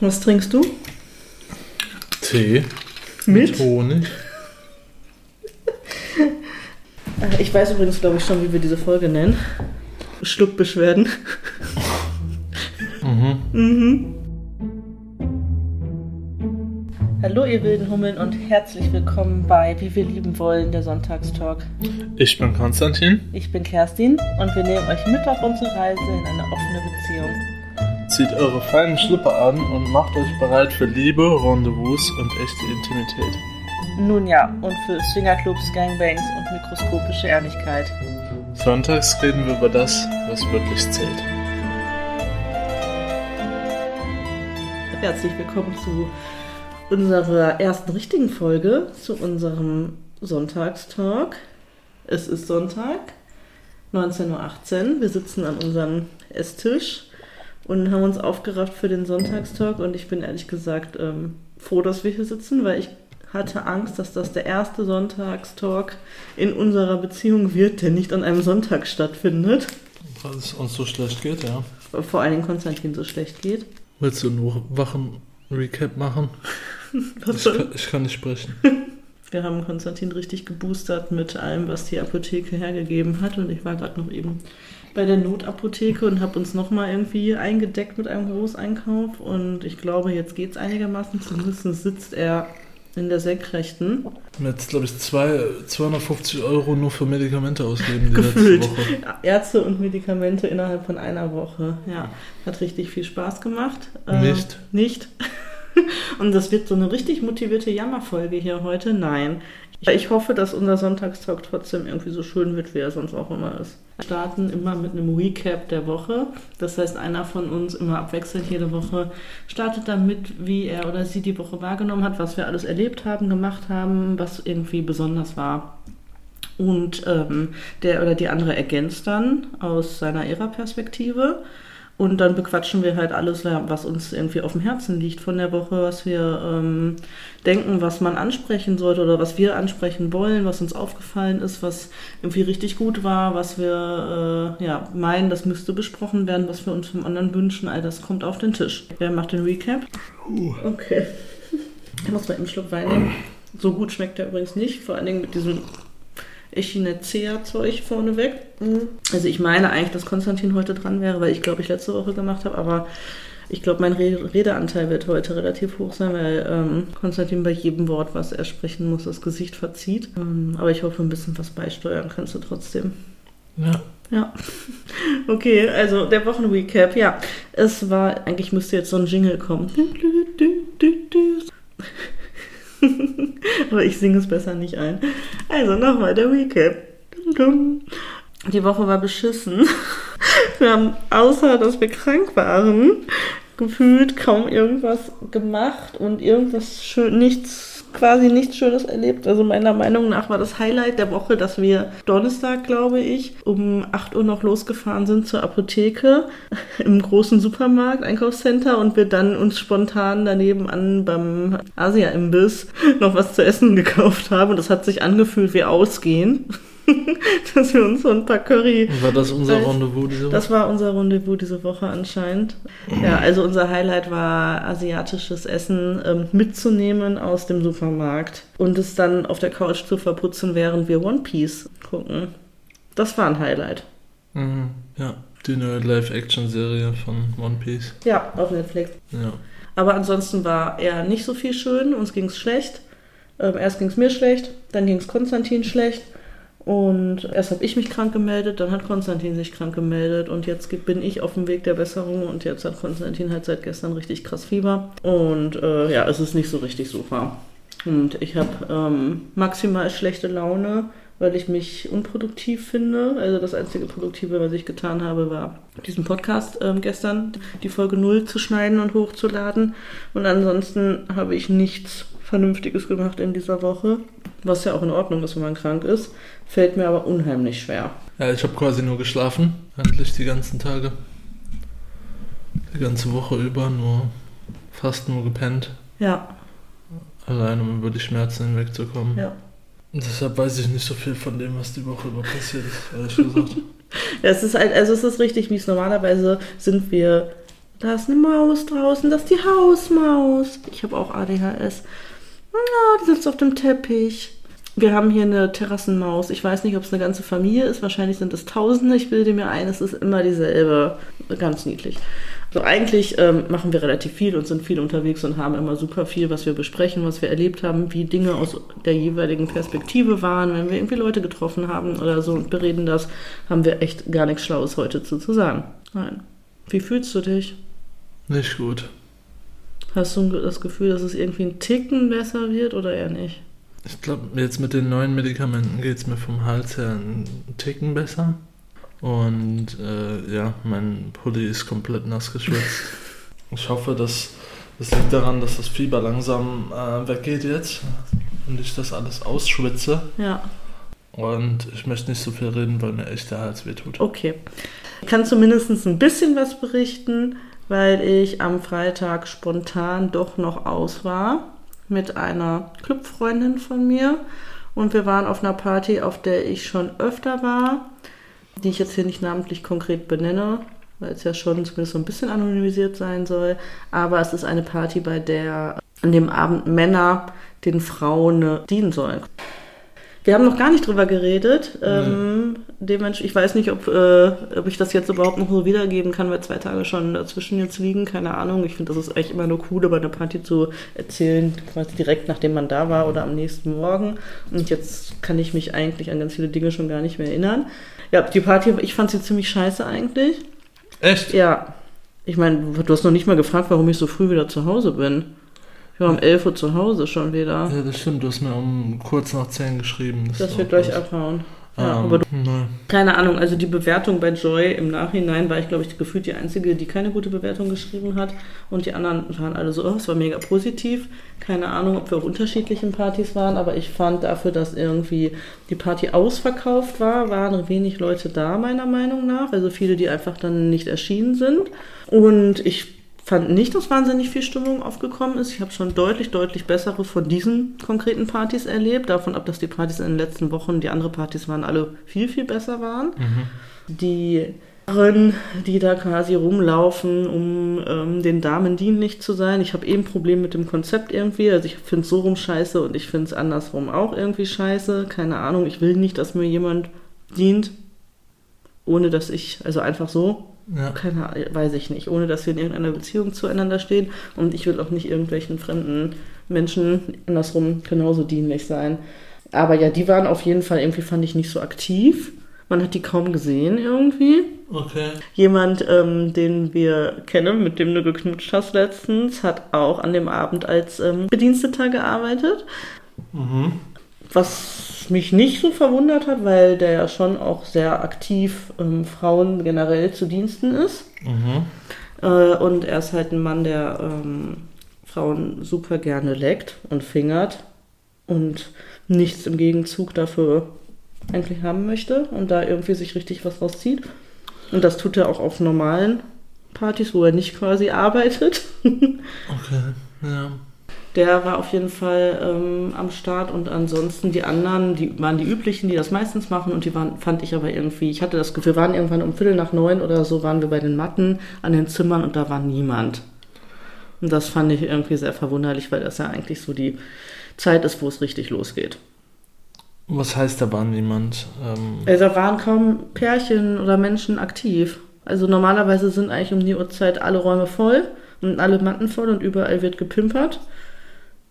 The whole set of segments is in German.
Was trinkst du? Tee. Mit? Honig. Äh, Ich weiß übrigens, glaube ich, schon, wie wir diese Folge nennen. Schluckbeschwerden. Mhm. Mhm. Hallo ihr wilden Hummeln und herzlich willkommen bei Wie wir lieben wollen, der Sonntagstalk. Ich bin Konstantin. Ich bin Kerstin und wir nehmen euch mit auf unsere Reise in eine offene Beziehung. Zieht eure feinen Schlipper an und macht euch bereit für Liebe, Rendezvous und echte Intimität. Nun ja, und für Swingerclubs, Gangbangs und mikroskopische Ehrlichkeit. Sonntags reden wir über das, was wirklich zählt. Herzlich willkommen zu unserer ersten richtigen Folge, zu unserem Sonntagstalk. Es ist Sonntag, 19.18 Uhr. Wir sitzen an unserem Esstisch und haben uns aufgerafft für den Sonntagstalk. Und ich bin ehrlich gesagt ähm, froh, dass wir hier sitzen, weil ich hatte Angst, dass das der erste Sonntagstalk in unserer Beziehung wird, der nicht an einem Sonntag stattfindet. Weil es uns so schlecht geht, ja. Vor allen Dingen Konstantin so schlecht geht. Willst du nur Wachen-Recap machen? Ich kann, ich kann nicht sprechen. Wir haben Konstantin richtig geboostert mit allem, was die Apotheke hergegeben hat. Und ich war gerade noch eben bei der Notapotheke und habe uns nochmal irgendwie eingedeckt mit einem Großeinkauf. Und ich glaube, jetzt geht es einigermaßen. Zumindest sitzt er in der Senkrechten. Wir haben jetzt, glaube ich, zwei, 250 Euro nur für Medikamente ausgegeben die Gefühlt. letzte Woche. Ärzte und Medikamente innerhalb von einer Woche. Ja, hat richtig viel Spaß gemacht. Ähm, Nicht. Nicht. Und das wird so eine richtig motivierte Jammerfolge hier heute. Nein. Ich hoffe, dass unser Sonntagstalk trotzdem irgendwie so schön wird, wie er sonst auch immer ist. Wir starten immer mit einem Recap der Woche. Das heißt, einer von uns immer abwechselnd jede Woche startet damit, wie er oder sie die Woche wahrgenommen hat, was wir alles erlebt haben, gemacht haben, was irgendwie besonders war. Und ähm, der oder die andere ergänzt dann aus seiner ihrer Perspektive. Und dann bequatschen wir halt alles, was uns irgendwie auf dem Herzen liegt von der Woche, was wir ähm, denken, was man ansprechen sollte oder was wir ansprechen wollen, was uns aufgefallen ist, was irgendwie richtig gut war, was wir äh, ja, meinen, das müsste besprochen werden, was wir uns vom anderen wünschen. All das kommt auf den Tisch. Wer macht den Recap? Okay. Ich muss mal einen Schluck Wein nehmen. So gut schmeckt der übrigens nicht, vor allen Dingen mit diesem Echinacea-Zeug vorneweg. Also ich meine eigentlich, dass Konstantin heute dran wäre, weil ich glaube, ich letzte Woche gemacht habe, aber ich glaube, mein Re Redeanteil wird heute relativ hoch sein, weil ähm, Konstantin bei jedem Wort, was er sprechen muss, das Gesicht verzieht. Ähm, aber ich hoffe, ein bisschen was beisteuern kannst du trotzdem. Ja. Ja. Okay, also der Wochenrecap, ja. Es war, eigentlich müsste jetzt so ein Jingle kommen. Aber ich singe es besser nicht ein. Also nochmal der Recap. Die Woche war beschissen. Wir haben, außer dass wir krank waren, gefühlt kaum irgendwas gemacht und irgendwas schön, nichts, quasi nichts Schönes erlebt. Also meiner Meinung nach war das Highlight der Woche, dass wir Donnerstag, glaube ich, um 8 Uhr noch losgefahren sind zur Apotheke im großen Supermarkt, Einkaufscenter und wir dann uns spontan daneben an beim Asia-Imbiss noch was zu essen gekauft haben. Und das hat sich angefühlt wie Ausgehen. dass wir uns so ein paar Curry War das unser Weiß- Rendezvous diese Woche? das war unser Rendezvous diese Woche anscheinend. Ja, also unser Highlight war asiatisches Essen ähm, mitzunehmen aus dem Supermarkt und es dann auf der Couch zu verputzen, während wir One Piece gucken. Das war ein Highlight. Mhm. Ja, die neue Live-Action-Serie von One Piece. Ja, auf Netflix. Ja. Aber ansonsten war eher nicht so viel schön. Uns ging es schlecht. Ähm, erst ging es mir schlecht, dann ging es Konstantin schlecht. Und erst habe ich mich krank gemeldet, dann hat Konstantin sich krank gemeldet und jetzt bin ich auf dem Weg der Besserung und jetzt hat Konstantin halt seit gestern richtig krass Fieber. Und äh, ja, es ist nicht so richtig super. Und ich habe ähm, maximal schlechte Laune, weil ich mich unproduktiv finde. Also das einzige Produktive, was ich getan habe, war diesen Podcast ähm, gestern, die Folge 0 zu schneiden und hochzuladen. Und ansonsten habe ich nichts Vernünftiges gemacht in dieser Woche, was ja auch in Ordnung ist, wenn man krank ist. Fällt mir aber unheimlich schwer. Ja, ich habe quasi nur geschlafen, endlich die ganzen Tage. Die ganze Woche über nur fast nur gepennt, Ja, allein um über die Schmerzen hinwegzukommen. ja. Und deshalb weiß ich nicht so viel von dem, was die Woche über passiert ist, ehrlich gesagt. Ja, es ist halt, also es ist richtig mies. Normalerweise sind wir Da ist eine Maus draußen, das ist die Hausmaus. Ich habe auch ADHS. Ja, die sitzt auf dem Teppich. Wir haben hier eine Terrassenmaus. Ich weiß nicht, ob es eine ganze Familie ist. Wahrscheinlich sind es Tausende. Ich bilde mir ein, es ist immer dieselbe. Ganz niedlich. So eigentlich ähm, machen wir relativ viel und sind viel unterwegs und haben immer super viel, was wir besprechen, was wir erlebt haben, wie Dinge aus der jeweiligen Perspektive waren, wenn wir irgendwie Leute getroffen haben oder so und bereden das, haben wir echt gar nichts Schlaues heute zu, zu sagen. Nein. Wie fühlst du dich? Nicht gut. Hast du das Gefühl, dass es irgendwie ein Ticken besser wird oder eher nicht? Ich glaube, jetzt mit den neuen Medikamenten geht es mir vom Hals her einen Ticken besser. Und äh, ja, mein Pulli ist komplett nass geschwitzt. ich hoffe, dass das liegt daran, dass das Fieber langsam äh, weggeht jetzt und ich das alles ausschwitze. Ja. Und ich möchte nicht so viel reden, weil mir echt der Hals wehtut. Okay. Ich kann zumindest ein bisschen was berichten, weil ich am Freitag spontan doch noch aus war mit einer Clubfreundin von mir. Und wir waren auf einer Party, auf der ich schon öfter war die ich jetzt hier nicht namentlich konkret benenne, weil es ja schon zumindest so ein bisschen anonymisiert sein soll. Aber es ist eine Party, bei der an dem Abend Männer den Frauen dienen sollen. Wir haben noch gar nicht drüber geredet. Ähm, dementsprechend, ich weiß nicht, ob, äh, ob ich das jetzt überhaupt noch so wiedergeben kann, weil zwei Tage schon dazwischen jetzt liegen. Keine Ahnung. Ich finde, das ist echt immer nur cool, über eine Party zu erzählen, quasi direkt nachdem man da war oder am nächsten Morgen. Und jetzt kann ich mich eigentlich an ganz viele Dinge schon gar nicht mehr erinnern. Ja, die Party, ich fand sie ziemlich scheiße eigentlich. Echt? Ja. Ich meine, du hast noch nicht mal gefragt, warum ich so früh wieder zu Hause bin. Ich war um 11 Uhr zu Hause schon wieder. Ja, das stimmt. Du hast mir um kurz nach 10 geschrieben. Das, das wir gleich abhauen. Ja, ähm, aber du, keine Ahnung, also die Bewertung bei Joy im Nachhinein war ich, glaube ich, gefühlt die Einzige, die keine gute Bewertung geschrieben hat. Und die anderen waren alle so, oh, es war mega positiv. Keine Ahnung, ob wir auf unterschiedlichen Partys waren, aber ich fand dafür, dass irgendwie die Party ausverkauft war, waren wenig Leute da, meiner Meinung nach. Also viele, die einfach dann nicht erschienen sind. Und ich fand nicht, dass wahnsinnig viel Stimmung aufgekommen ist. Ich habe schon deutlich, deutlich bessere von diesen konkreten Partys erlebt. Davon ab, dass die Partys in den letzten Wochen, die anderen Partys waren, alle viel, viel besser waren. Mhm. Die die da quasi rumlaufen, um ähm, den Damen dienlich zu sein. Ich habe eben ein Problem mit dem Konzept irgendwie. Also ich finde es so rum scheiße und ich finde es andersrum auch irgendwie scheiße. Keine Ahnung, ich will nicht, dass mir jemand dient, ohne dass ich, also einfach so, ja. Keine weiß ich nicht, ohne dass wir in irgendeiner Beziehung zueinander stehen. Und ich will auch nicht irgendwelchen fremden Menschen andersrum genauso dienlich sein. Aber ja, die waren auf jeden Fall irgendwie, fand ich, nicht so aktiv. Man hat die kaum gesehen irgendwie. Okay. Jemand, ähm, den wir kennen, mit dem du geknutscht hast letztens, hat auch an dem Abend als ähm, Bediensteter gearbeitet. Mhm. Was mich nicht so verwundert hat, weil der ja schon auch sehr aktiv ähm, Frauen generell zu Diensten ist. Mhm. Äh, und er ist halt ein Mann, der ähm, Frauen super gerne leckt und fingert und nichts im Gegenzug dafür eigentlich haben möchte und da irgendwie sich richtig was rauszieht. Und das tut er auch auf normalen Partys, wo er nicht quasi arbeitet. okay, ja. Der war auf jeden Fall ähm, am Start und ansonsten die anderen, die waren die üblichen, die das meistens machen und die waren, fand ich aber irgendwie, ich hatte das Gefühl, wir waren irgendwann um Viertel nach neun oder so, waren wir bei den Matten an den Zimmern und da war niemand. Und das fand ich irgendwie sehr verwunderlich, weil das ja eigentlich so die Zeit ist, wo es richtig losgeht. Was heißt, da war niemand? Ähm also da waren kaum Pärchen oder Menschen aktiv. Also normalerweise sind eigentlich um die Uhrzeit alle Räume voll und alle Matten voll und überall wird gepimpert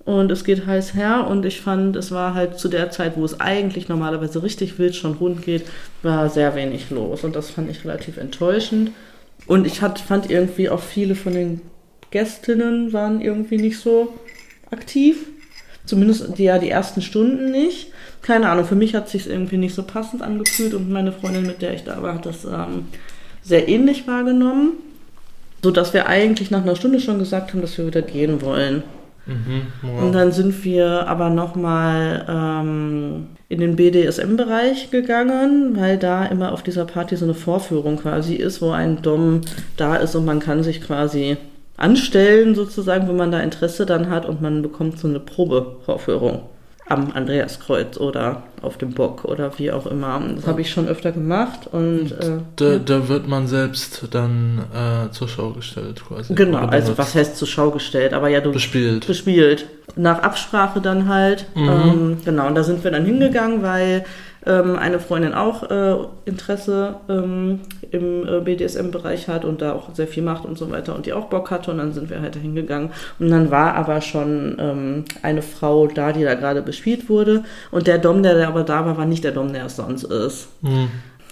und es geht heiß her und ich fand, es war halt zu der Zeit, wo es eigentlich normalerweise richtig wild schon rund geht, war sehr wenig los und das fand ich relativ enttäuschend. Und ich hat, fand irgendwie auch viele von den Gästinnen waren irgendwie nicht so aktiv. Zumindest die, ja die ersten Stunden nicht. Keine Ahnung, für mich hat es sich irgendwie nicht so passend angefühlt und meine Freundin, mit der ich da war, hat das ähm, sehr ähnlich wahrgenommen. So dass wir eigentlich nach einer Stunde schon gesagt haben, dass wir wieder gehen wollen. Mhm, wow. Und dann sind wir aber nochmal ähm, in den BDSM-Bereich gegangen, weil da immer auf dieser Party so eine Vorführung quasi ist, wo ein Dom da ist und man kann sich quasi anstellen sozusagen, wenn man da Interesse dann hat und man bekommt so eine Probevorführung. Am Andreaskreuz oder auf dem Bock oder wie auch immer. Das habe ich schon öfter gemacht und äh, Da, da wird man selbst dann äh, zur Schau gestellt quasi. genau, also was heißt zur Schau gestellt, aber ja du Bespielt. bespielt. Nach Absprache dann halt. Mhm. Ähm, genau, und da sind wir dann hingegangen, weil ähm, eine Freundin auch äh, Interesse ähm, im äh, BDSM-Bereich hat und da auch sehr viel macht und so weiter und die auch Bock hatte und dann sind wir halt da hingegangen. Und dann war aber schon ähm, eine Frau da, die da gerade bespielt wurde und der Dom, der aber da war, war nicht der Dom, der es sonst ist. Mhm.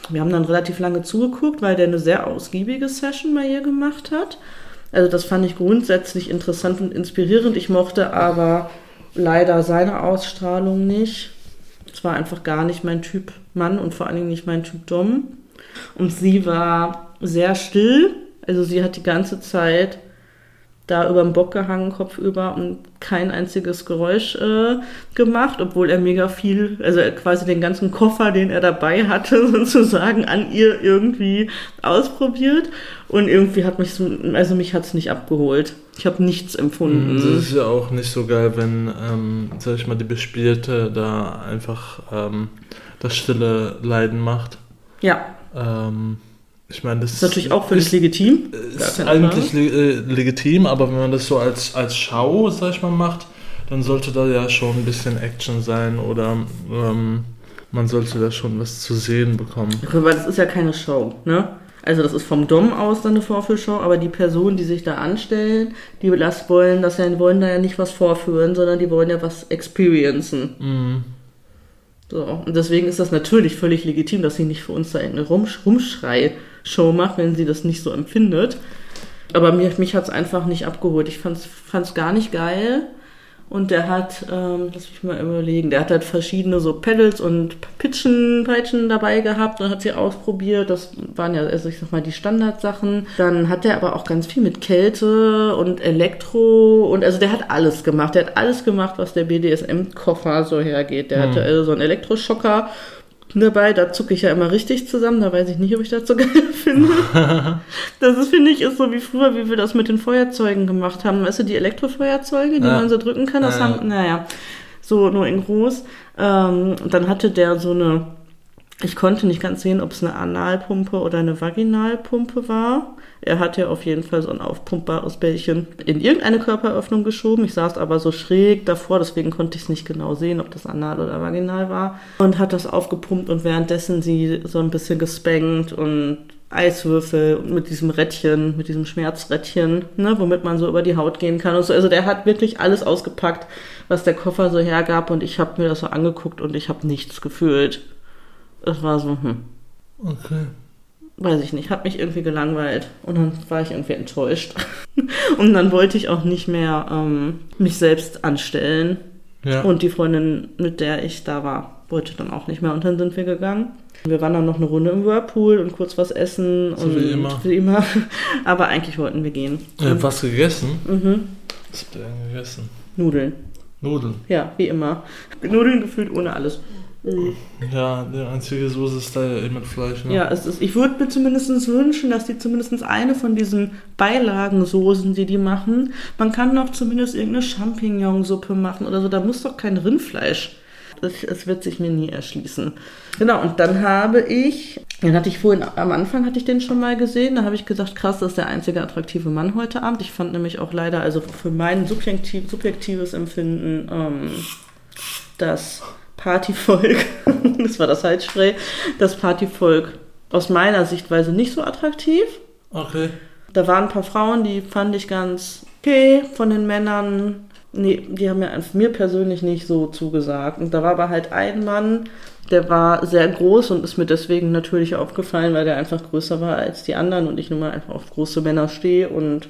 Wir haben dann relativ lange zugeguckt, weil der eine sehr ausgiebige Session bei ihr gemacht hat. Also das fand ich grundsätzlich interessant und inspirierend. Ich mochte aber leider seine Ausstrahlung nicht. Es war einfach gar nicht mein Typ Mann und vor allen Dingen nicht mein Typ Dom. Und sie war sehr still. Also sie hat die ganze Zeit da über den Bock gehangen, kopfüber und kein einziges Geräusch äh, gemacht, obwohl er mega viel, also quasi den ganzen Koffer, den er dabei hatte, sozusagen an ihr irgendwie ausprobiert. Und irgendwie hat mich so, also mich hat es nicht abgeholt. Ich habe nichts empfunden. Das ist ja auch nicht so geil, wenn, ähm, sag ich mal, die Bespielte da einfach ähm, das stille Leiden macht. Ja, Ähm, ich meine, das ist natürlich auch völlig ist, legitim. Ist eigentlich le äh, legitim, aber wenn man das so als, als Schau, sag ich mal, macht, dann sollte da ja schon ein bisschen Action sein oder ähm, man sollte da schon was zu sehen bekommen. Weil das ist ja keine Show, ne? Also das ist vom Dom aus dann eine Vorführshow, aber die Personen, die sich da anstellen, die das wollen, das ja, wollen da ja nicht was vorführen, sondern die wollen ja was experiencen. Mhm. So, und deswegen ist das natürlich völlig legitim, dass sie nicht für uns da irgendeine Rumsch Rumschrei-Show macht, wenn sie das nicht so empfindet. Aber mir, mich hat es einfach nicht abgeholt. Ich fand es gar nicht geil. Und der hat, ähm, lass mich mal überlegen, der hat halt verschiedene so Pedals und Pitchen, Peitschen dabei gehabt und hat sie ausprobiert. Das waren ja, also ich sag mal, die Standardsachen. Dann hat der aber auch ganz viel mit Kälte und Elektro und also der hat alles gemacht. Der hat alles gemacht, was der BDSM-Koffer so hergeht. Der hatte also so einen Elektroschocker dabei, da zucke ich ja immer richtig zusammen, da weiß ich nicht, ob ich das so geil finde. das ist, finde ich, ist so wie früher, wie wir das mit den Feuerzeugen gemacht haben. Weißt du, die Elektrofeuerzeuge, die Ja. man so drücken kann, das Ja, haben, naja, so nur in groß. Ähm, dann hatte der so eine, ich konnte nicht ganz sehen, ob es eine Analpumpe oder eine Vaginalpumpe war. Er hatte auf jeden Fall so ein aufpumpbares Bällchen in irgendeine Körperöffnung geschoben. Ich saß aber so schräg davor, deswegen konnte ich es nicht genau sehen, ob das anal oder vaginal war. Und hat das aufgepumpt und währenddessen sie so ein bisschen gespankt und Eiswürfel mit diesem Rädchen, mit diesem Schmerzrädchen, ne, womit man so über die Haut gehen kann und so. Also der hat wirklich alles ausgepackt, was der Koffer so hergab und ich habe mir das so angeguckt und ich habe nichts gefühlt. Es war so, hm, Okay. Weiß ich nicht, hat mich irgendwie gelangweilt und dann war ich irgendwie enttäuscht. und dann wollte ich auch nicht mehr ähm, mich selbst anstellen Ja. und die Freundin, mit der ich da war, wollte dann auch nicht mehr und dann sind wir gegangen. Wir waren dann noch eine Runde im Whirlpool und kurz was essen So und wie immer. wie immer. Aber eigentlich wollten wir gehen. Ihr habt was gegessen? Mhm. Was habt ihr denn gegessen? Nudeln. Nudeln. Ja, wie immer. Nudeln gefühlt ohne alles. Mhm. Ja, die einzige Soße ist da ja eh mit Fleisch. Ne? Ja, es ist, ich würde mir zumindest wünschen, dass die zumindest eine von diesen Beilagensoßen, die die machen, man kann doch zumindest irgendeine Champignonsuppe machen oder so. Da muss doch kein Rindfleisch. Das, das wird sich mir nie erschließen. Genau, und dann habe ich, den hatte ich vorhin, am Anfang hatte ich den schon mal gesehen, da habe ich gesagt, krass, das ist der einzige attraktive Mann heute Abend. Ich fand nämlich auch leider, also für mein subjektiv, subjektives Empfinden, ähm, das Partyvolk, das war das Heizspray, das Partyvolk aus meiner Sichtweise nicht so attraktiv. Okay. Da waren ein paar Frauen, die fand ich ganz okay von den Männern. Nee, die haben mir, mir persönlich nicht so zugesagt. Und da war aber halt ein Mann, der war sehr groß und ist mir deswegen natürlich aufgefallen, weil der einfach größer war als die anderen und ich nun mal einfach auf große Männer stehe und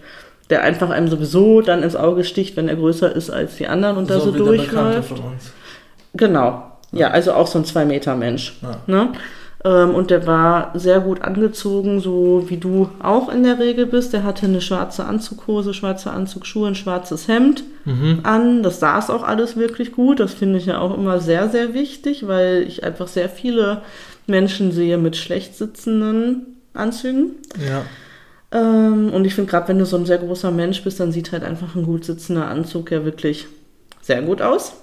der einfach einem sowieso dann ins Auge sticht, wenn er größer ist als die anderen und da so der Bekannte durchläuft. von uns. Genau. Ja, also auch so ein Zwei-Meter-Mensch. Ja. Ne? Ähm, und der war sehr gut angezogen, so wie du auch in der Regel bist. Der hatte eine schwarze Anzughose, schwarze Anzugsschuhe, ein schwarzes Hemd Mhm. an. Das saß auch alles wirklich gut. Das finde ich ja auch immer sehr, sehr wichtig, weil ich einfach sehr viele Menschen sehe mit schlecht sitzenden Anzügen. Ja. Ähm, und ich finde, gerade wenn du so ein sehr großer Mensch bist, dann sieht halt einfach ein gut sitzender Anzug ja wirklich sehr gut aus.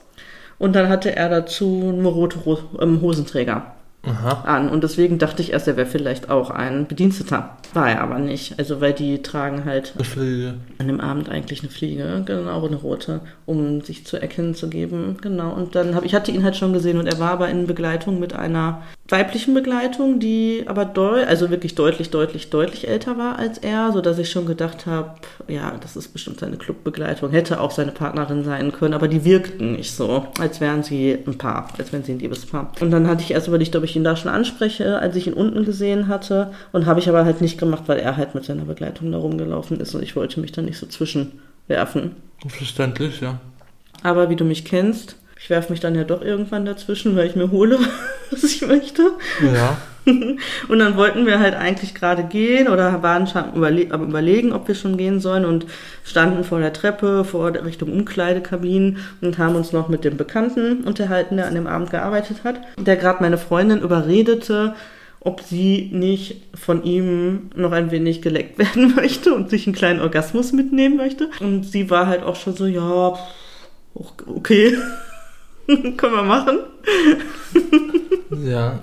Und dann hatte er dazu einen rote ähm, Hosenträger. Aha. an. Und deswegen dachte ich erst, er wäre vielleicht auch ein Bediensteter. War er aber nicht. Also, weil die tragen halt eine Fliege. an dem Abend eigentlich eine Fliege, genau, eine rote, um sich zu erkennen zu geben. Genau. Und dann habe ich hatte ihn halt schon gesehen und er war aber in Begleitung mit einer weiblichen Begleitung, die aber doll, also wirklich deutlich, deutlich, deutlich älter war als er, sodass ich schon gedacht habe, ja, das ist bestimmt seine Clubbegleitung. Hätte auch seine Partnerin sein können, aber die wirkten nicht so, als wären sie ein Paar, als wären sie ein Liebespaar. Und dann hatte ich erst überlegt, ob ich ihn da schon anspreche, als ich ihn unten gesehen hatte. Und habe ich aber halt nicht gemacht, weil er halt mit seiner Begleitung da rumgelaufen ist und ich wollte mich da nicht so zwischenwerfen. Verständlich, ja. Aber wie du mich kennst, ich werfe mich dann ja doch irgendwann dazwischen, weil ich mir hole, was ich möchte. Ja. und dann wollten wir halt eigentlich gerade gehen oder waren schon überle am überlegen, ob wir schon gehen sollen und standen vor der Treppe, vor der Richtung Umkleidekabinen und haben uns noch mit dem Bekannten unterhalten, der an dem Abend gearbeitet hat, der gerade meine Freundin überredete, ob sie nicht von ihm noch ein wenig geleckt werden möchte und sich einen kleinen Orgasmus mitnehmen möchte. Und sie war halt auch schon so, ja, okay. Können wir machen. ja.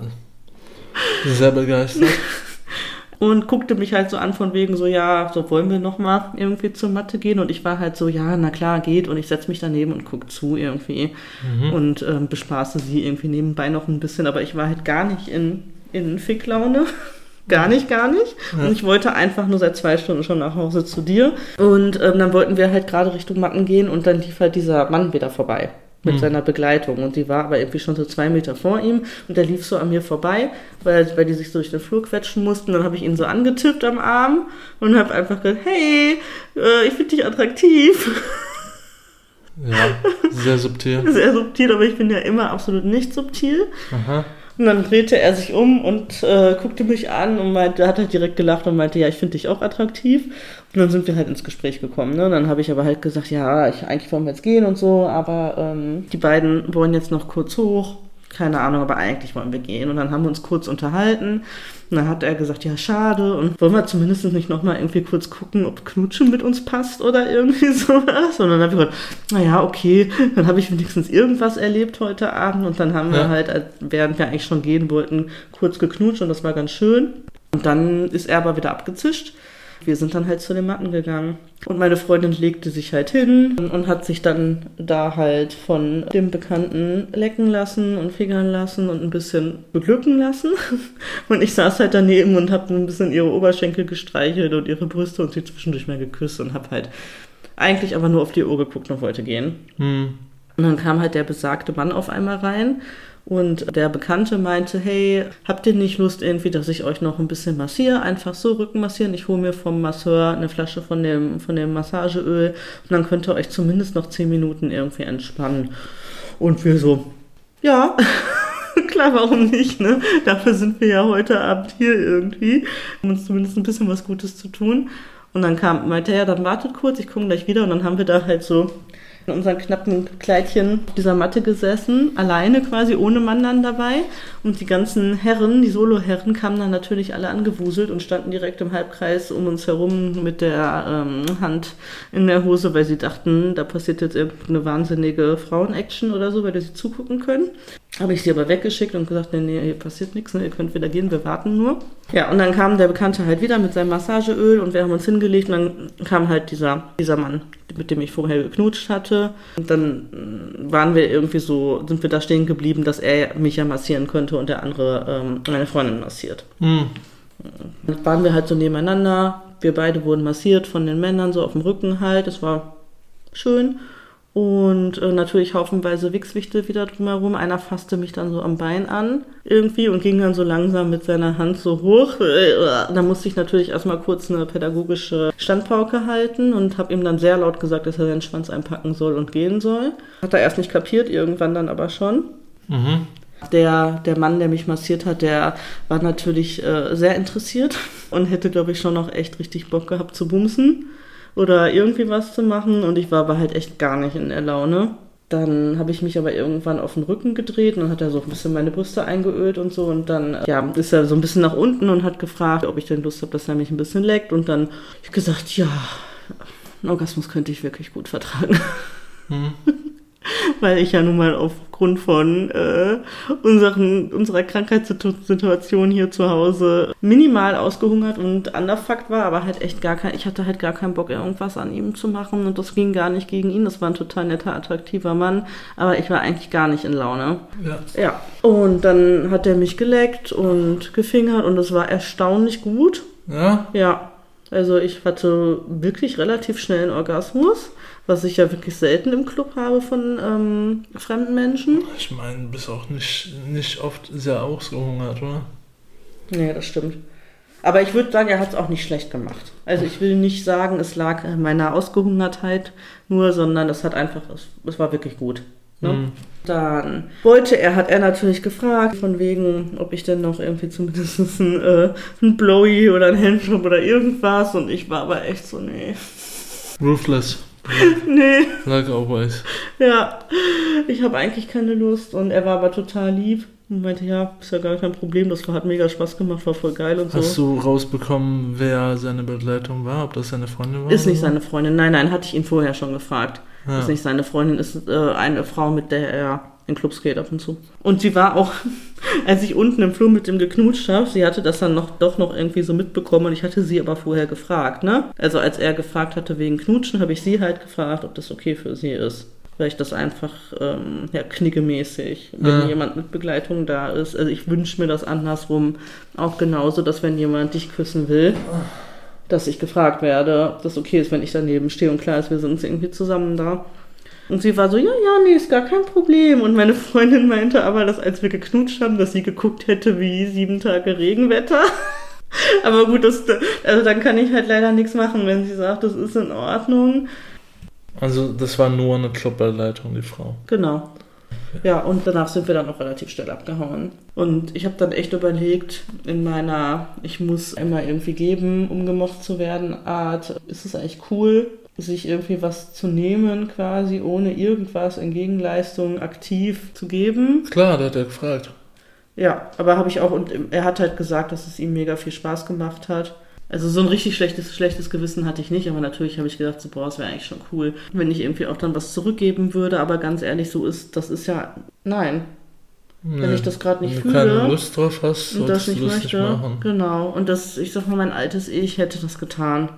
Sehr begeistert. Und guckte mich halt so an von wegen so, ja, so wollen wir nochmal irgendwie zur Mathe gehen. Und ich war halt so, ja, na klar, geht. Und ich setze mich daneben und gucke zu irgendwie. Mhm. Und ähm, bespaße sie irgendwie nebenbei noch ein bisschen. Aber ich war halt gar nicht in, in Ficklaune. Gar nicht, gar nicht. Ja. Und ich wollte einfach nur seit zwei Stunden schon nach Hause zu dir. Und ähm, dann wollten wir halt gerade Richtung Matten gehen und dann lief halt dieser Mann wieder vorbei mit mhm. seiner Begleitung. Und die war aber irgendwie schon so zwei Meter vor ihm und der lief so an mir vorbei, weil, weil die sich so durch den Flur quetschen mussten. Dann habe ich ihn so angetippt am Arm und habe einfach gesagt, hey, äh, ich finde dich attraktiv. Ja, sehr subtil. sehr subtil, aber ich bin ja immer absolut nicht subtil. Aha. Und dann drehte er sich um und äh, guckte mich an und meinte, hat halt direkt gelacht und meinte, ja, ich finde dich auch attraktiv. Und dann sind wir halt ins Gespräch gekommen. Ne? Und dann habe ich aber halt gesagt, ja, ich, eigentlich wollen wir jetzt gehen und so, aber ähm, die beiden wollen jetzt noch kurz hoch keine Ahnung, aber eigentlich wollen wir gehen. Und dann haben wir uns kurz unterhalten. Und dann hat er gesagt, ja, schade. Und wollen wir zumindest nicht nochmal irgendwie kurz gucken, ob Knutschen mit uns passt oder irgendwie sowas. Und dann habe ich gesagt, naja, okay, dann habe ich wenigstens irgendwas erlebt heute Abend. Und dann haben ja. wir halt, während wir eigentlich schon gehen wollten, kurz geknutscht und das war ganz schön. Und dann ist er aber wieder abgezischt. Wir sind dann halt zu den Matten gegangen. Und meine Freundin legte sich halt hin und hat sich dann da halt von dem Bekannten lecken lassen und fingern lassen und ein bisschen beglücken lassen. Und ich saß halt daneben und habe ein bisschen ihre Oberschenkel gestreichelt und ihre Brüste und sie zwischendurch mal geküsst und habe halt eigentlich aber nur auf die Uhr geguckt und wollte gehen. Hm. Und dann kam halt der besagte Mann auf einmal rein und der Bekannte meinte, hey, habt ihr nicht Lust irgendwie, dass ich euch noch ein bisschen massiere? Einfach so Rücken massieren. Ich hole mir vom Masseur eine Flasche von dem, von dem Massageöl und dann könnt ihr euch zumindest noch zehn Minuten irgendwie entspannen. Und wir so, ja, klar, warum nicht, ne? Dafür sind wir ja heute Abend hier irgendwie, um uns zumindest ein bisschen was Gutes zu tun. Und dann kam, meinte er, ja, dann wartet kurz, ich komme gleich wieder. Und dann haben wir da halt so in unseren knappen Kleidchen auf dieser Matte gesessen, alleine quasi, ohne Mann dann dabei. Und die ganzen Herren, die Solo-Herren, kamen dann natürlich alle angewuselt und standen direkt im Halbkreis um uns herum mit der ähm, Hand in der Hose, weil sie dachten, da passiert jetzt irgendeine wahnsinnige Frauen-Action oder so, weil sie zugucken können. Habe ich sie aber weggeschickt und gesagt, nee, nee, hier passiert nichts, ne, ihr könnt wieder gehen, wir warten nur. Ja, und dann kam der Bekannte halt wieder mit seinem Massageöl und wir haben uns hingelegt und dann kam halt dieser, dieser Mann, mit dem ich vorher geknutscht hatte. Und dann waren wir irgendwie so, sind wir da stehen geblieben, dass er mich ja massieren könnte und der andere ähm, meine Freundin massiert. Mhm. Dann waren wir halt so nebeneinander, wir beide wurden massiert von den Männern, so auf dem Rücken halt, es war schön. Und äh, natürlich haufenweise Wichswichte wieder drumherum. Einer fasste mich dann so am Bein an irgendwie und ging dann so langsam mit seiner Hand so hoch. Äh, da musste ich natürlich erstmal kurz eine pädagogische Standpauke halten und habe ihm dann sehr laut gesagt, dass er seinen Schwanz einpacken soll und gehen soll. Hat er erst nicht kapiert, irgendwann dann aber schon. Mhm. Der, der Mann, der mich massiert hat, der war natürlich äh, sehr interessiert und hätte, glaube ich, schon noch echt richtig Bock gehabt zu bumsen oder irgendwie was zu machen und ich war aber halt echt gar nicht in der Laune. Dann habe ich mich aber irgendwann auf den Rücken gedreht und dann hat er so ein bisschen meine Brüste eingeölt und so. Und dann ja, ist er so ein bisschen nach unten und hat gefragt, ob ich denn Lust habe, dass er mich ein bisschen leckt. Und dann habe ich gesagt, ja, einen Orgasmus könnte ich wirklich gut vertragen. Hm. weil ich ja nun mal aufgrund von äh, unseren, unserer Krankheitssituation hier zu Hause minimal ausgehungert und underfuckt war, aber halt echt gar kein, ich hatte halt gar keinen Bock, irgendwas an ihm zu machen und das ging gar nicht gegen ihn. Das war ein total netter, attraktiver Mann, aber ich war eigentlich gar nicht in Laune. Ja. Ja. Und dann hat er mich geleckt und gefingert und es war erstaunlich gut. Ja? Ja. Also ich hatte wirklich relativ schnell einen Orgasmus, was ich ja wirklich selten im Club habe von ähm, fremden Menschen. Ich meine, du bist auch nicht, nicht oft sehr ausgehungert, oder? Nee, das stimmt. Aber ich würde sagen, er hat es auch nicht schlecht gemacht. Also ich will nicht sagen, es lag an meiner Ausgehungertheit nur, sondern es hat einfach, es, es war wirklich gut. Ne? Mhm. Dann wollte er, hat er natürlich gefragt, von wegen, ob ich denn noch irgendwie zumindest ein, äh, ein Blowy oder ein Handjob oder irgendwas. Und ich war aber echt so, nee. Ruthless. Nee, Like always. ja. Ich habe eigentlich keine Lust. Und er war aber total lieb und meinte, ja, ist ja gar kein Problem. Das hat mega Spaß gemacht, war voll geil und so. Hast du rausbekommen, wer seine Begleitung war? Ob das seine Freundin war? Ist nicht seine Freundin. Nein, nein, hatte ich ihn vorher schon gefragt. Ja. Ist nicht seine Freundin, ist äh, eine Frau, mit der er in Clubs geht ab und zu. Und sie war auch, als ich unten im Flur mit ihm geknutscht habe, sie hatte das dann noch doch noch irgendwie so mitbekommen und ich hatte sie aber vorher gefragt, ne? Also als er gefragt hatte wegen Knutschen, habe ich sie halt gefragt, ob das okay für sie ist. Weil ich das einfach, ähm, ja, knickemäßig, wenn Ja. jemand mit Begleitung da ist. Also ich wünsche mir das andersrum auch genauso, dass wenn jemand dich küssen will, dass ich gefragt werde, ob das okay ist, wenn ich daneben stehe und klar ist, wir sind irgendwie zusammen da. Und sie war so, ja, ja, nee, ist gar kein Problem. Und meine Freundin meinte aber, dass als wir geknutscht haben, dass sie geguckt hätte wie sieben Tage Regenwetter. aber gut, das, also dann kann ich halt leider nichts machen, wenn sie sagt, das ist in Ordnung. Also, das war nur eine Clubbegleitung, die Frau. Genau. Ja, und danach sind wir dann auch relativ schnell abgehauen. Und ich habe dann echt überlegt, in meiner Ich muss einmal irgendwie geben, um gemocht zu werden, Art, ist es eigentlich cool, sich irgendwie was zu nehmen, quasi ohne irgendwas in Gegenleistung aktiv zu geben. Klar, da hat er gefragt. Ja, aber habe ich auch, und er hat halt gesagt, dass es ihm mega viel Spaß gemacht hat. Also so ein richtig schlechtes, schlechtes Gewissen hatte ich nicht, aber natürlich habe ich gedacht, so, boah, es wäre eigentlich schon cool, wenn ich irgendwie auch dann was zurückgeben würde, aber ganz ehrlich, so ist, das ist ja, nein, wenn Nee. ich das gerade nicht Wenn du keine fühle Lust drauf hast, und das nicht möchte, nicht machen. genau, und das, ich sag mal, mein altes Ich hätte das getan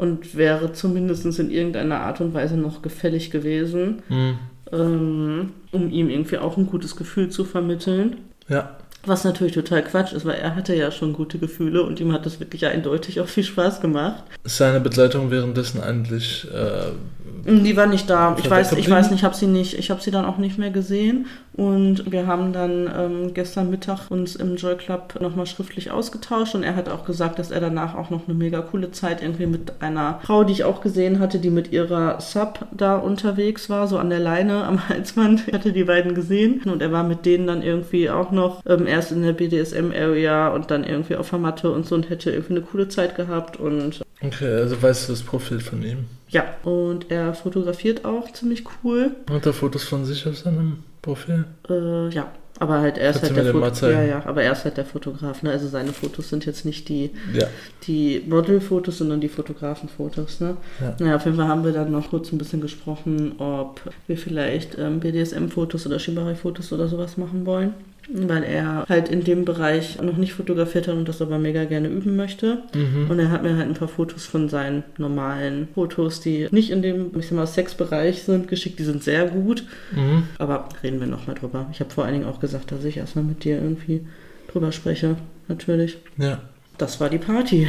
und wäre zumindest in irgendeiner Art und Weise noch gefällig gewesen, Hm. ähm, um ihm irgendwie auch ein gutes Gefühl zu vermitteln. Ja. Was natürlich total Quatsch ist, weil er hatte ja schon gute Gefühle und ihm hat das wirklich eindeutig auch viel Spaß gemacht. Ist seine Begleitung währenddessen eigentlich äh, Die war nicht da. Ich weiß, ich weiß nicht, ich habe sie nicht, ich habe sie dann auch nicht mehr gesehen. Und wir haben dann ähm, gestern Mittag uns im Joy Club nochmal schriftlich ausgetauscht und er hat auch gesagt, dass er danach auch noch eine mega coole Zeit irgendwie mit einer Frau, die ich auch gesehen hatte, die mit ihrer Sub da unterwegs war, so an der Leine am Halsband. Ich hatte die beiden gesehen und er war mit denen dann irgendwie auch noch ähm, erst in der BDSM-Area und dann irgendwie auf der Matte und so und hätte irgendwie eine coole Zeit gehabt und Okay, also weißt du das Profil von ihm? ja, und er fotografiert auch ziemlich cool. Hat er Fotos von sich auf seinem Profil? Äh, ja, aber halt er ist Kannst halt der Fotograf. Ja, ja, aber er ist halt der Fotograf, ne? Also seine Fotos sind jetzt nicht die, Ja. die Model-Fotos, sondern die Fotografenfotos, ne? Ja. Naja, auf jeden Fall haben wir dann noch kurz ein bisschen gesprochen, ob wir vielleicht ähm, BDSM-Fotos oder Shibari-Fotos oder sowas machen wollen. Weil er halt in dem Bereich noch nicht fotografiert hat und das aber mega gerne üben möchte. Mhm. Und er hat mir halt ein paar Fotos von seinen normalen Fotos, die nicht in dem, ich sag mal, Sexbereich sind, geschickt. Die sind sehr gut. Mhm. Aber reden wir nochmal drüber. Ich habe vor allen Dingen auch gesagt, dass ich erstmal mit dir irgendwie drüber spreche. Natürlich. Ja. Das war die Party.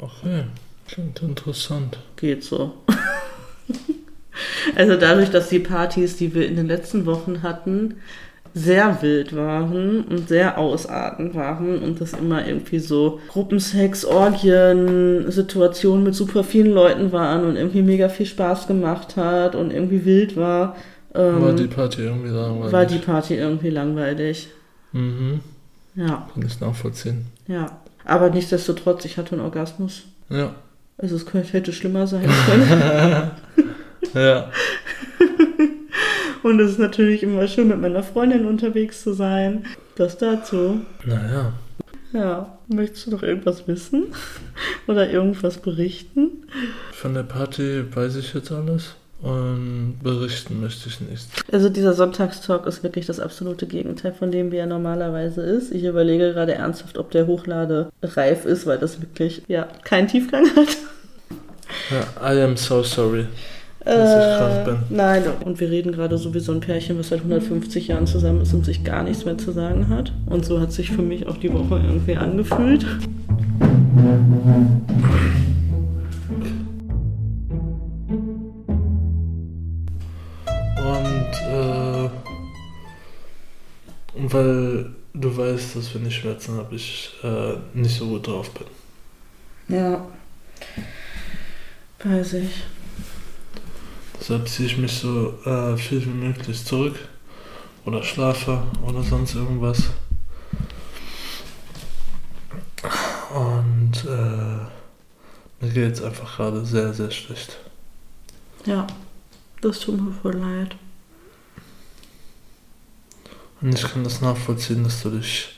Okay. Klingt interessant. Geht so. also dadurch, dass die Partys, die wir in den letzten Wochen hatten, sehr wild waren und sehr ausartend waren und das immer irgendwie so Gruppensex, Orgien, Situationen mit super vielen Leuten waren und irgendwie mega viel Spaß gemacht hat und irgendwie wild war, ähm, War die Party irgendwie langweilig? war die Party irgendwie langweilig. Mhm. Ja. Kann ich nachvollziehen. Ja, aber nichtsdestotrotz, ich hatte einen Orgasmus. Ja. Also es könnte, hätte schlimmer sein können. Ja. Und es ist natürlich immer schön, mit meiner Freundin unterwegs zu sein. Das dazu. Naja. Ja, möchtest du noch irgendwas wissen? Oder irgendwas berichten? Von der Party weiß ich jetzt alles. Und berichten möchte ich nicht. Also dieser Sonntagstalk ist wirklich das absolute Gegenteil von dem, wie er normalerweise ist. Ich überlege gerade ernsthaft, ob der Hochlade reif ist, weil das wirklich ja keinen Tiefgang hat. Ja, I am so sorry, Äh, bin. Nein, und wir reden gerade so wie so ein Pärchen, was seit 150 Jahren zusammen ist und sich gar nichts mehr zu sagen hat. Und so hat sich für mich auch die Woche irgendwie angefühlt. Und äh, weil du weißt, dass wenn ich Schmerzen habe, ich äh, nicht so gut drauf bin. Ja. Weiß ich. Deshalb ziehe ich mich so äh, viel wie möglich zurück oder schlafe oder sonst irgendwas. Und äh, mir geht es einfach gerade sehr, sehr schlecht. Ja. Das tut mir voll leid. Und ich kann das nachvollziehen, dass du dich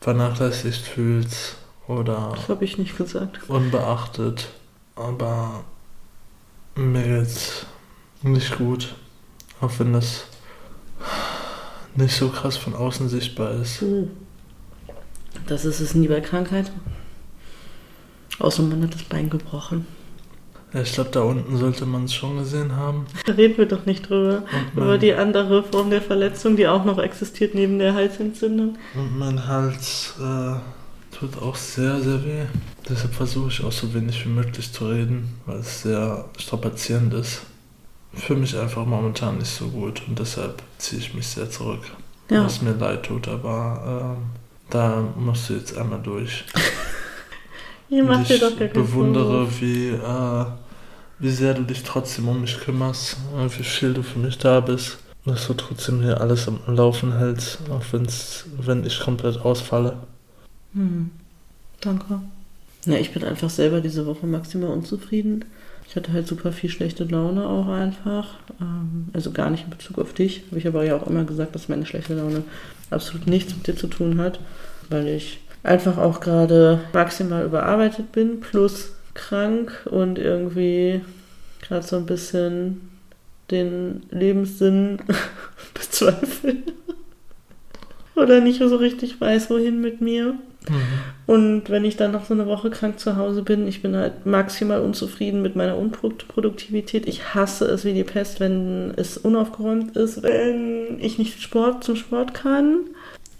vernachlässigt fühlst oder Das habe ich nicht gesagt. unbeachtet. Aber mir geht's nicht gut. Auch wenn das nicht so krass von außen sichtbar ist. Hm. Das ist es nie bei Krankheit. Außer man hat das Bein gebrochen. Ja, ich glaube, da unten sollte man es schon gesehen haben. Da reden wir doch nicht drüber. Über die andere Form der Verletzung, die auch noch existiert neben der Halsentzündung. und mein Hals äh, tut auch sehr, sehr weh. Deshalb versuche ich auch so wenig wie möglich zu reden, weil es sehr strapazierend ist. Ich fühle mich einfach momentan nicht so gut und deshalb ziehe ich mich sehr zurück. Ja. Was mir leid tut, aber ähm, da musst du jetzt einmal durch. Ihr Und macht dir ich doch gar keinen bewundere, Vorwurf. wie, äh, wie sehr du dich trotzdem um mich kümmerst, äh, wie viel du für mich da bist. Dass du trotzdem hier alles am Laufen hältst, auch wenn's, wenn ich komplett ausfalle. Hm. Danke. Ja, ich bin einfach selber diese Woche maximal unzufrieden. Ich hatte halt super viel schlechte Laune auch einfach. Ähm, also gar nicht in Bezug auf dich. Habe ich aber ja auch immer gesagt, dass meine schlechte Laune absolut nichts mit dir zu tun hat. Weil ich einfach auch gerade maximal überarbeitet bin, plus krank und irgendwie gerade so ein bisschen den Lebenssinn bezweifle. Oder nicht so richtig weiß, wohin mit mir. Und wenn ich dann noch so eine Woche krank zu Hause bin, ich bin halt maximal unzufrieden mit meiner Unproduktivität. Ich hasse es wie die Pest, wenn es unaufgeräumt ist, wenn ich nicht Sport zum Sport kann.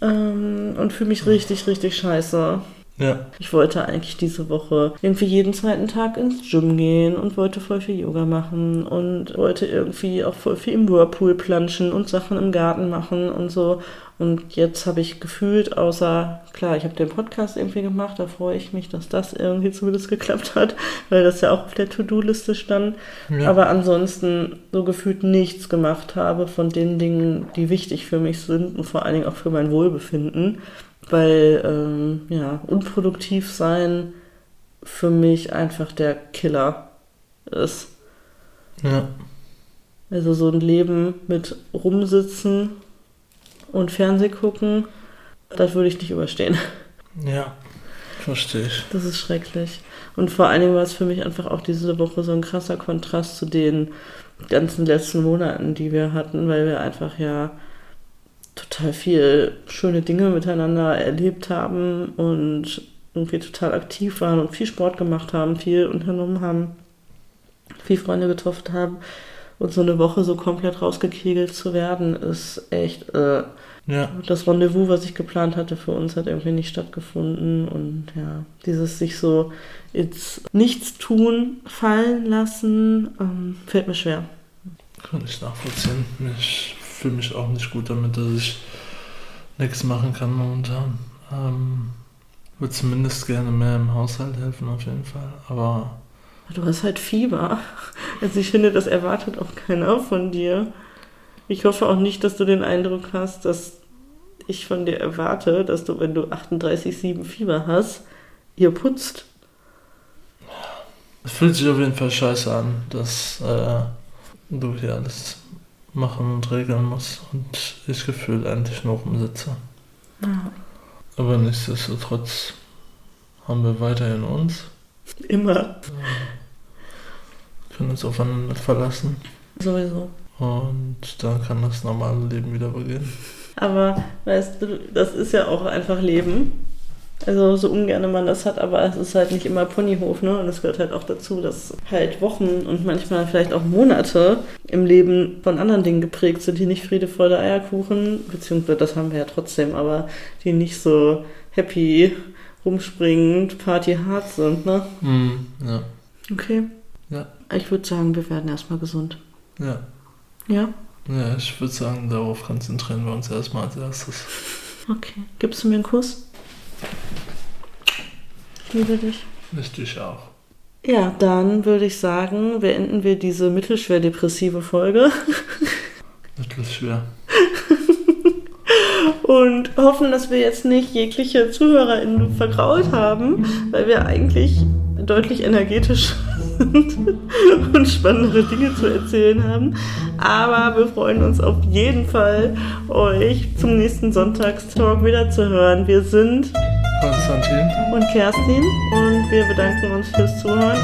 Ähm, und fühle mich richtig, richtig scheiße. Ja, Ich wollte eigentlich diese Woche irgendwie jeden zweiten Tag ins Gym gehen und wollte voll viel Yoga machen und wollte irgendwie auch voll viel im Whirlpool planschen und Sachen im Garten machen und so. Und jetzt habe ich gefühlt, außer, klar, ich habe den Podcast irgendwie gemacht, da freue ich mich, dass das irgendwie zumindest geklappt hat, weil das ja auch auf der To-Do-Liste stand. ja. Aber ansonsten so gefühlt nichts gemacht habe von den Dingen, die wichtig für mich sind und vor allen Dingen auch für mein Wohlbefinden. Weil, ähm, ja, unproduktiv sein für mich einfach der Killer ist. ja. Also so ein Leben mit rumsitzen und Fernseh gucken, das würde ich nicht überstehen. Ja, verstehe ich. Das ist schrecklich. Und vor allen Dingen war es für mich einfach auch diese Woche so ein krasser Kontrast zu den ganzen letzten Monaten, die wir hatten, weil wir einfach ja total viel schöne Dinge miteinander erlebt haben und irgendwie total aktiv waren und viel Sport gemacht haben, viel unternommen haben, viel Freunde getroffen haben. Und so eine Woche so komplett rausgekegelt zu werden, ist echt äh, Ja, das Rendezvous, was ich geplant hatte für uns, hat irgendwie nicht stattgefunden. Und ja, dieses sich so ins Nichtstun fallen lassen, ähm, fällt mir schwer. kann ich nachvollziehen. Ich fühle mich auch nicht gut damit, dass ich nichts machen kann momentan. Ähm, würde zumindest gerne mehr im Haushalt helfen, auf jeden Fall. Aber Du hast halt Fieber. Also ich finde, das erwartet auch keiner von dir. Ich hoffe auch nicht, dass du den Eindruck hast, dass ich von dir erwarte, dass du, wenn du 38,7 Fieber hast, ihr putzt. es fühlt sich auf jeden Fall scheiße an, dass äh, du hier alles machen und regeln musst und ich gefühlt eigentlich nur rumsitze. Ja. Aber nichtsdestotrotz haben wir weiterhin uns. Immer. können uns aufeinander verlassen. Sowieso. Und dann kann das normale Leben wieder beginnen. Aber weißt du, das ist ja auch einfach Leben. Also so ungern man das hat, aber es ist halt nicht immer Ponyhof, ne? Und es gehört halt auch dazu, dass halt Wochen und manchmal vielleicht auch Monate im Leben von anderen Dingen geprägt sind, die nicht Friede, Freude, Eierkuchen, beziehungsweise das haben wir ja trotzdem, aber die nicht so happy, rumspringend, Party hart sind, ne? Mm, ja. Okay. Ja. Ich würde sagen, wir werden erstmal gesund. Ja. Ja? Ja, ich würde sagen, darauf konzentrieren wir uns erstmal als erstes. Okay. Gibst du mir einen Kuss? Ich liebe dich. Ich dich auch. Ja, dann würde ich sagen, beenden wir diese mittelschwer depressive Folge Mittelschwer. und hoffen, dass wir jetzt nicht jegliche ZuhörerInnen vergrault haben, weil wir eigentlich deutlich energetisch sind und spannendere Dinge zu erzählen haben. Aber wir freuen uns auf jeden Fall, euch zum nächsten Sonntagstalk wieder zu hören. Wir sind Konstantin. und Kerstin und wir bedanken uns fürs Zuhören.